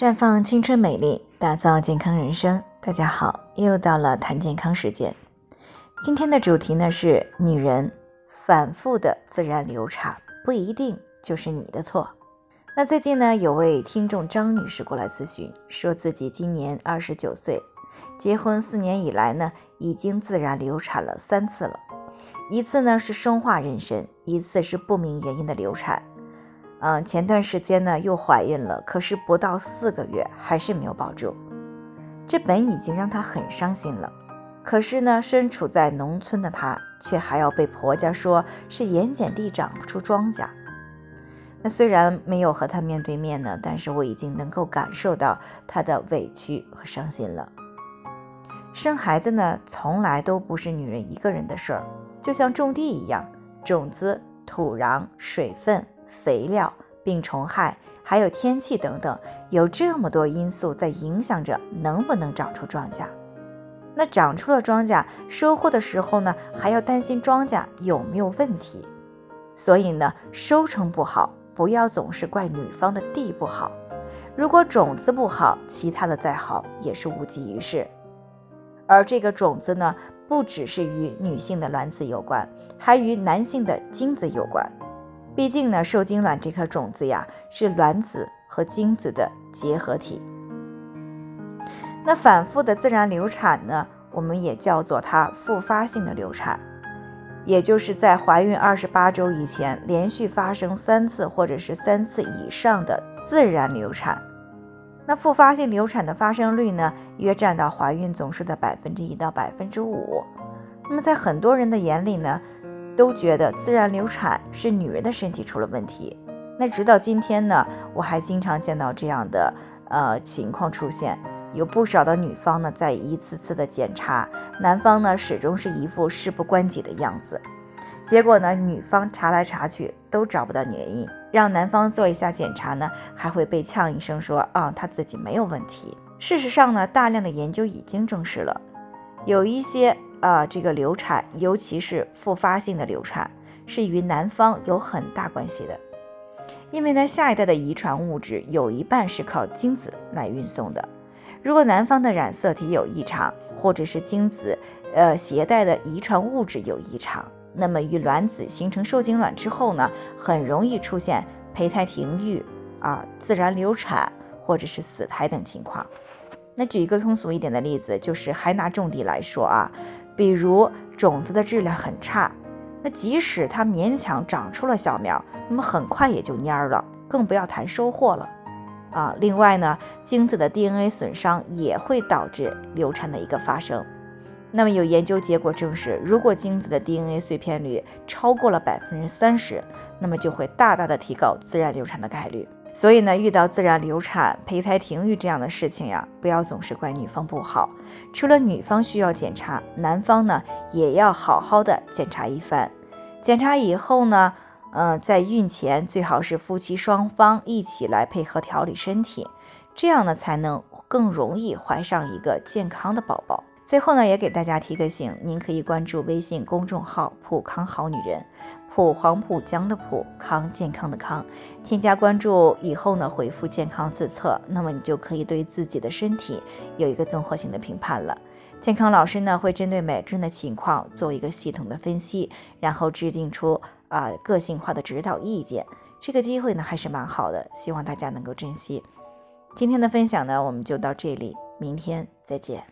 绽放青春美丽，打造健康人生。大家好，又到了谈健康时间。今天的主题呢是女人反复的自然流产不一定就是你的错。那最近呢，有位听众张女士过来咨询，说自己今年二十九岁，结婚四年以来呢，已经自然流产了三次了，一次呢是生化妊娠，一次是不明原因的流产。嗯，前段时间呢又怀孕了，可是不到四个月还是没有保住，这本已经让她很伤心了。可是呢，身处在农村的她，却还要被婆家说是盐碱地长不出庄稼。那虽然没有和她面对面呢，但是我已经能够感受到她的委屈和伤心了。生孩子呢，从来都不是女人一个人的事儿，就像种地一样，种子、土壤、水分。肥料、病虫害，还有天气等等，有这么多因素在影响着能不能长出庄稼。那长出了庄稼，收获的时候呢，还要担心庄稼有没有问题。所以呢，收成不好，不要总是怪女方的地不好。如果种子不好，其他的再好也是无济于事。而这个种子呢，不只是与女性的卵子有关，还与男性的精子有关。毕竟呢，受精卵这颗种子呀，是卵子和精子的结合体。那反复的自然流产呢，我们也叫做它复发性的流产，也就是在怀孕二十八周以前，连续发生三次或者是三次以上的自然流产。那复发性流产的发生率呢，约占到怀孕总数的百分之一到百分之五。那么在很多人的眼里呢，都觉得自然流产是女人的身体出了问题。那直到今天呢，我还经常见到这样的呃情况出现，有不少的女方呢在一次次的检查，男方呢始终是一副事不关己的样子。结果呢，女方查来查去都找不到原因，让男方做一下检查呢，还会被呛一声说啊他自己没有问题。事实上呢，大量的研究已经证实了，有一些。啊，这个流产，尤其是复发性的流产，是与男方有很大关系的。因为呢，下一代的遗传物质有一半是靠精子来运送的。如果男方的染色体有异常，或者是精子呃携带的遗传物质有异常，那么与卵子形成受精卵之后呢，很容易出现胚胎停育啊、自然流产或者是死胎等情况。那举一个通俗一点的例子，就是还拿种地来说啊。比如种子的质量很差，那即使它勉强长出了小苗，那么很快也就蔫儿了，更不要谈收获了啊。另外呢，精子的 DNA 损伤也会导致流产的一个发生。那么有研究结果证实，如果精子的 DNA 碎片率超过了百分之三十，那么就会大大的提高自然流产的概率。所以呢，遇到自然流产、胚胎停育这样的事情呀，不要总是怪女方不好。除了女方需要检查，男方呢也要好好的检查一番。检查以后呢，嗯，在孕前最好是夫妻双方一起来配合调理身体，这样呢才能更容易怀上一个健康的宝宝。最后呢，也给大家提个醒，您可以关注微信公众号“普康好女人”。浦黄浦江的浦康健康的康，添加关注以后呢，回复健康自测，那么你就可以对自己的身体有一个综合性的评判了。健康老师呢会针对每个人的情况做一个系统的分析，然后制定出啊个性化的指导意见。这个机会呢还是蛮好的，希望大家能够珍惜。今天的分享呢我们就到这里，明天再见。